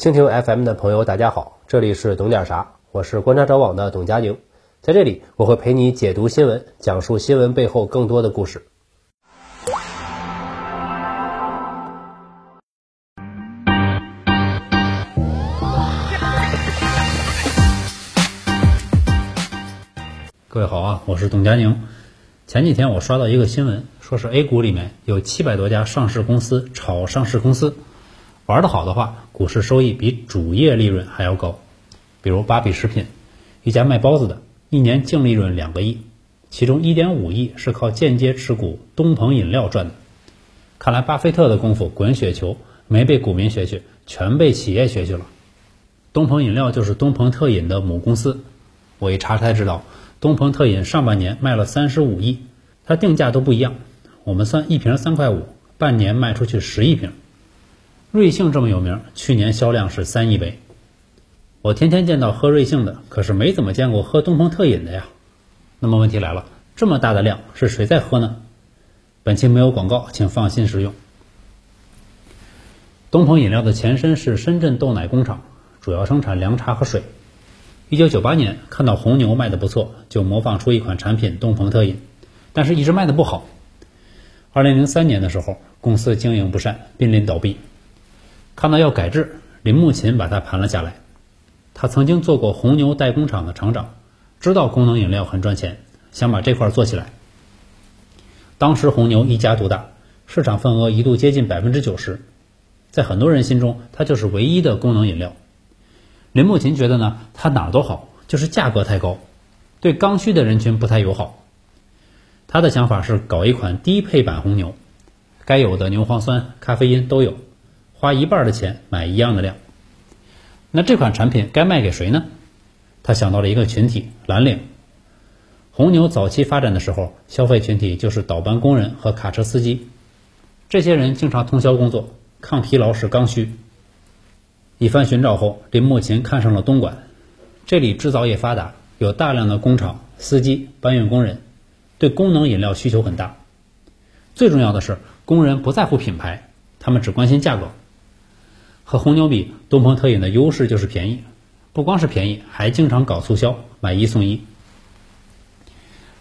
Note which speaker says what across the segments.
Speaker 1: 蜻蜓 FM 的朋友，大家好，这里是懂点啥，我是观察者网的董佳宁，在这里我会陪你解读新闻，讲述新闻背后更多的故事。
Speaker 2: 各位好啊，我是董佳宁。前几天我刷到一个新闻，说是 A 股里面有七百多家上市公司炒上市公司，玩得好的话，股市收益比主业利润还要高。比如芭比食品，一家卖包子的，一年净利润两个亿，其中一点五亿是靠间接持股东鹏饮料赚的。看来巴菲特的功夫滚雪球没被股民学去，全被企业学去了。东鹏饮料就是东鹏特饮的母公司，我一查才知道。东鹏特饮上半年卖了三十五亿，它定价都不一样。我们算一瓶三块五，半年卖出去十亿瓶。瑞幸这么有名，去年销量是三亿杯。我天天见到喝瑞幸的，可是没怎么见过喝东鹏特饮的呀。那么问题来了，这么大的量是谁在喝呢？本期没有广告，请放心食用。东鹏饮料的前身是深圳豆奶工厂，主要生产凉茶和水。一九九八年看到红牛卖的不错，就模仿出一款产品东鹏特饮，但是一直卖的不好。二零零三年的时候，公司经营不善，濒临倒闭。看到要改制，林木琴把它盘了下来。他曾经做过红牛代工厂的厂长，知道功能饮料很赚钱，想把这块做起来。当时红牛一家独大，市场份额一度接近百分之九十，在很多人心中，它就是唯一的功能饮料。林木琴觉得呢，它哪儿都好，就是价格太高，对刚需的人群不太友好。他的想法是搞一款低配版红牛，该有的牛磺酸、咖啡因都有，花一半的钱买一样的量。那这款产品该卖给谁呢？他想到了一个群体——蓝领。红牛早期发展的时候，消费群体就是倒班工人和卡车司机，这些人经常通宵工作，抗疲劳是刚需。一番寻找后，林木琴看上了东莞，这里制造业发达，有大量的工厂、司机、搬运工人，对功能饮料需求很大。最重要的是，工人不在乎品牌，他们只关心价格。和红牛比，东鹏特饮的优势就是便宜，不光是便宜，还经常搞促销，买一送一。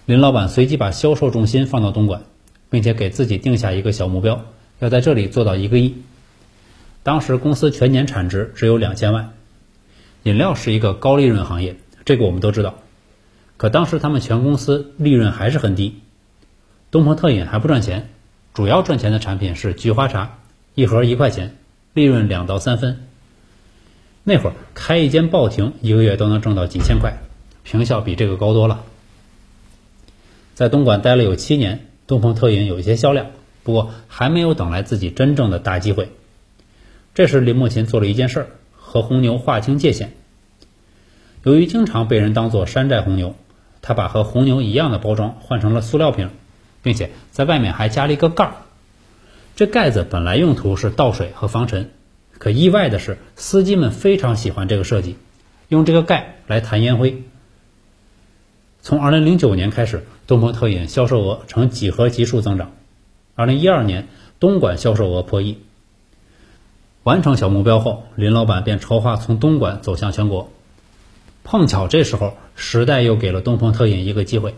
Speaker 2: 林老板随即把销售重心放到东莞，并且给自己定下一个小目标，要在这里做到一个亿。当时公司全年产值只有两千万，饮料是一个高利润行业，这个我们都知道。可当时他们全公司利润还是很低，东鹏特饮还不赚钱，主要赚钱的产品是菊花茶，一盒一块钱，利润两到三分。那会儿开一间报亭，一个月都能挣到几千块，平效比这个高多了。在东莞待了有七年，东鹏特饮有一些销量，不过还没有等来自己真正的大机会。这时，林木琴做了一件事儿，和红牛划清界限。由于经常被人当做山寨红牛，他把和红牛一样的包装换成了塑料瓶，并且在外面还加了一个盖儿。这盖子本来用途是倒水和防尘，可意外的是，司机们非常喜欢这个设计，用这个盖来弹烟灰。从2009年开始，东鹏特饮销售额呈几何级数增长。2012年，东莞销售额破亿。完成小目标后，林老板便筹划从东莞走向全国。碰巧这时候，时代又给了东鹏特饮一个机会。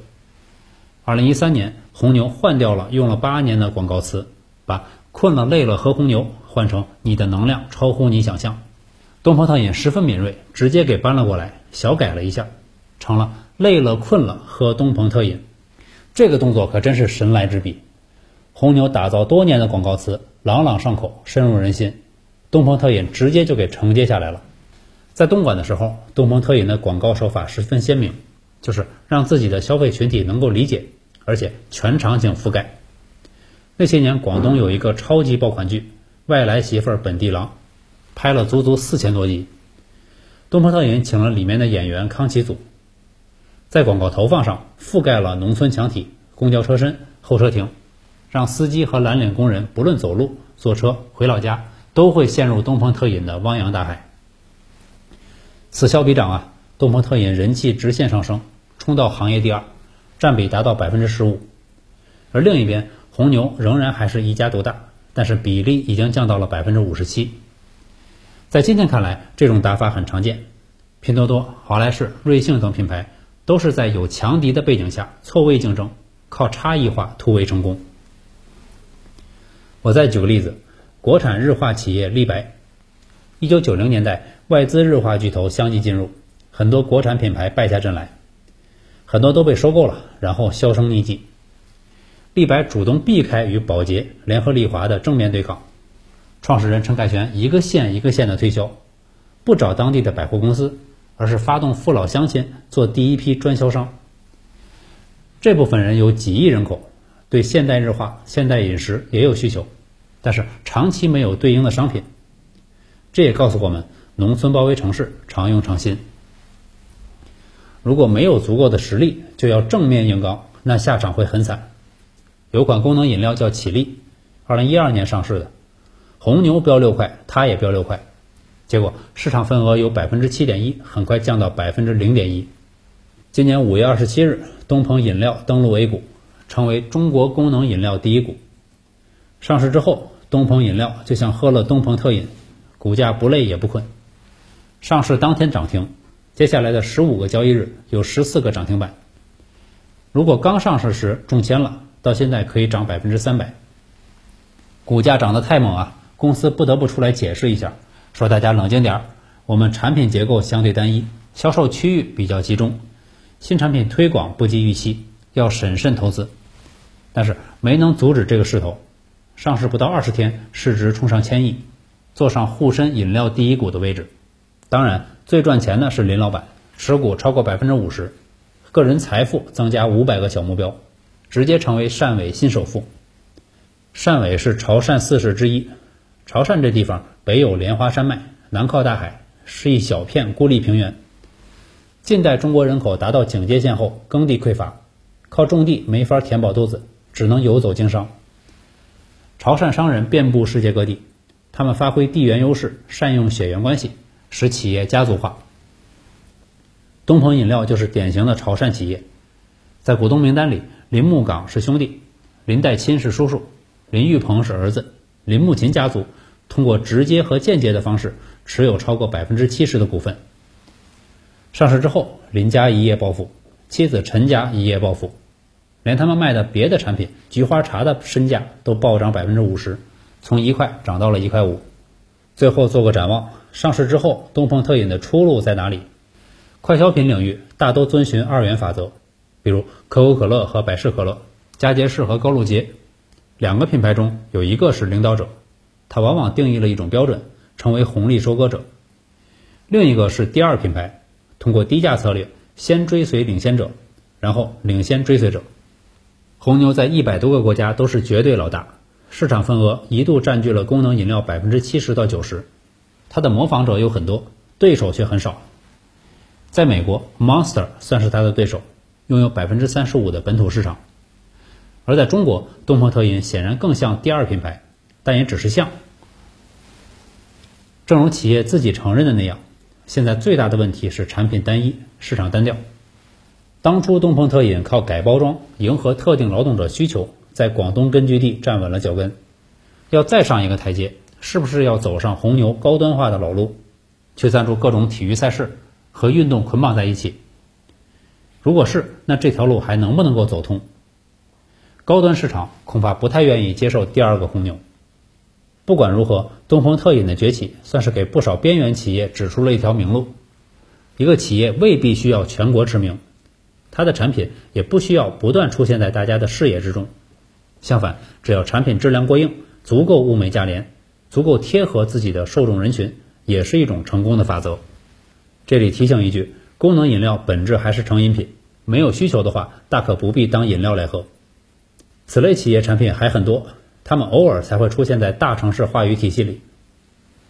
Speaker 2: 二零一三年，红牛换掉了用了八年的广告词，把“困了累了喝红牛”换成“你的能量超乎你想象”。东鹏特饮十分敏锐，直接给搬了过来，小改了一下，成了“累了困了喝东鹏特饮”。这个动作可真是神来之笔。红牛打造多年的广告词，朗朗上口，深入人心。东鹏特饮直接就给承接下来了。在东莞的时候，东鹏特饮的广告手法十分鲜明，就是让自己的消费群体能够理解，而且全场景覆盖。那些年，广东有一个超级爆款剧《外来媳妇本地郎》，拍了足足四千多集。东鹏特饮请了里面的演员康启祖，在广告投放上覆盖了农村墙体、公交车身、候车亭，让司机和蓝领工人不论走路、坐车回老家。都会陷入东鹏特饮的汪洋大海。此消彼长啊，东鹏特饮人气直线上升，冲到行业第二，占比达到百分之十五。而另一边，红牛仍然还是一家独大，但是比例已经降到了百分之五十七。在今天看来，这种打法很常见。拼多多、华莱士、瑞幸等品牌都是在有强敌的背景下错位竞争，靠差异化突围成功。我再举个例子，国产日化企业立白，一九九零年代外资日化巨头相继进入，很多国产品牌败下阵来，很多都被收购了，然后销声匿迹。立白主动避开与宝洁、联合利华的正面对抗。创始人陈凯旋一个县一个县的推销，不找当地的百货公司，而是发动父老乡亲做第一批专销商。这部分人有几亿人口，对现代日化、现代饮食也有需求，但是长期没有对应的商品。这也告诉我们，农村包围城市，常用常新。如果没有足够的实力，就要正面硬刚，那下场会很惨。有款功能饮料叫启力，二零一二年上市的。红牛标六块，它也标六块，结果市场份额有百分之七点一，很快降到百分之零点一。今年五月二十七日，东鹏饮料登陆 A 股，成为中国功能饮料第一股。上市之后，东鹏饮料就像喝了东鹏特饮，股价不累也不困。上市当天涨停，接下来的十五个交易日有十四个涨停板。如果刚上市时中签了，到现在可以涨百分之三百。股价涨得太猛啊！公司不得不出来解释一下，说大家冷静点儿，我们产品结构相对单一，销售区域比较集中，新产品推广不及预期，要审慎投资。但是没能阻止这个势头，上市不到二十天，市值冲上千亿，坐上沪深饮料第一股的位置。当然，最赚钱的是林老板，持股超过百分之五十，个人财富增加五百个小目标，直接成为汕尾新首富。汕尾是潮汕四市之一。潮汕这地方北有莲花山脉，南靠大海，是一小片孤立平原。近代中国人口达到警戒线后，耕地匮乏，靠种地没法填饱肚子，只能游走经商。潮汕商人遍布世界各地，他们发挥地缘优势，善用血缘关系，使企业家族化。东鹏饮料就是典型的潮汕企业，在股东名单里，林木岗是兄弟，林代钦是叔叔，林玉鹏是儿子，林木琴家族。通过直接和间接的方式持有超过百分之七十的股份。上市之后，林家一夜暴富，妻子陈家一夜暴富，连他们卖的别的产品菊花茶的身价都暴涨百分之五十，从一块涨到了一块五。最后做个展望，上市之后，东鹏特饮的出路在哪里？快消品领域大都遵循二元法则，比如可口可乐和百事可乐，佳洁士和高露洁，两个品牌中有一个是领导者。它往往定义了一种标准，成为红利收割者。另一个是第二品牌，通过低价策略，先追随领先者，然后领先追随者。红牛在一百多个国家都是绝对老大，市场份额一度占据了功能饮料百分之七十到九十。它的模仿者有很多，对手却很少。在美国，Monster 算是它的对手，拥有百分之三十五的本土市场。而在中国，东鹏特饮显然更像第二品牌。但也只是像，正如企业自己承认的那样，现在最大的问题是产品单一、市场单调。当初东鹏特饮靠改包装迎合特定劳动者需求，在广东根据地站稳了脚跟，要再上一个台阶，是不是要走上红牛高端化的老路，去赞助各种体育赛事和运动捆绑在一起？如果是，那这条路还能不能够走通？高端市场恐怕不太愿意接受第二个红牛。不管如何，东风特饮的崛起算是给不少边缘企业指出了一条明路。一个企业未必需要全国知名，它的产品也不需要不断出现在大家的视野之中。相反，只要产品质量过硬，足够物美价廉，足够贴合自己的受众人群，也是一种成功的法则。这里提醒一句：功能饮料本质还是成饮品，没有需求的话，大可不必当饮料来喝。此类企业产品还很多。他们偶尔才会出现在大城市话语体系里，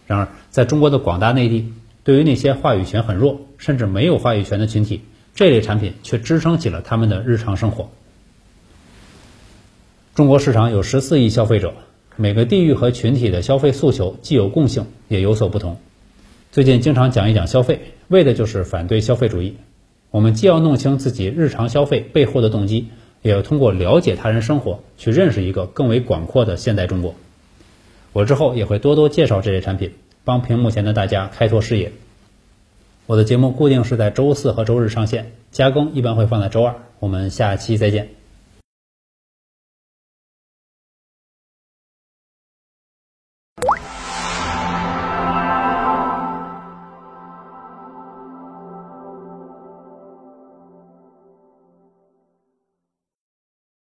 Speaker 2: 然而，在中国的广大内地，对于那些话语权很弱，甚至没有话语权的群体，这类产品却支撑起了他们的日常生活。中国市场有十四亿消费者，每个地域和群体的消费诉求既有共性，也有所不同。最近经常讲一讲消费，为的就是反对消费主义。我们既要弄清自己日常消费背后的动机。也要通过了解他人生活，去认识一个更为广阔的现代中国。我之后也会多多介绍这些产品，帮屏幕前的大家开拓视野。我的节目固定是在周四和周日上线，加更一般会放在周二。我们下期再见。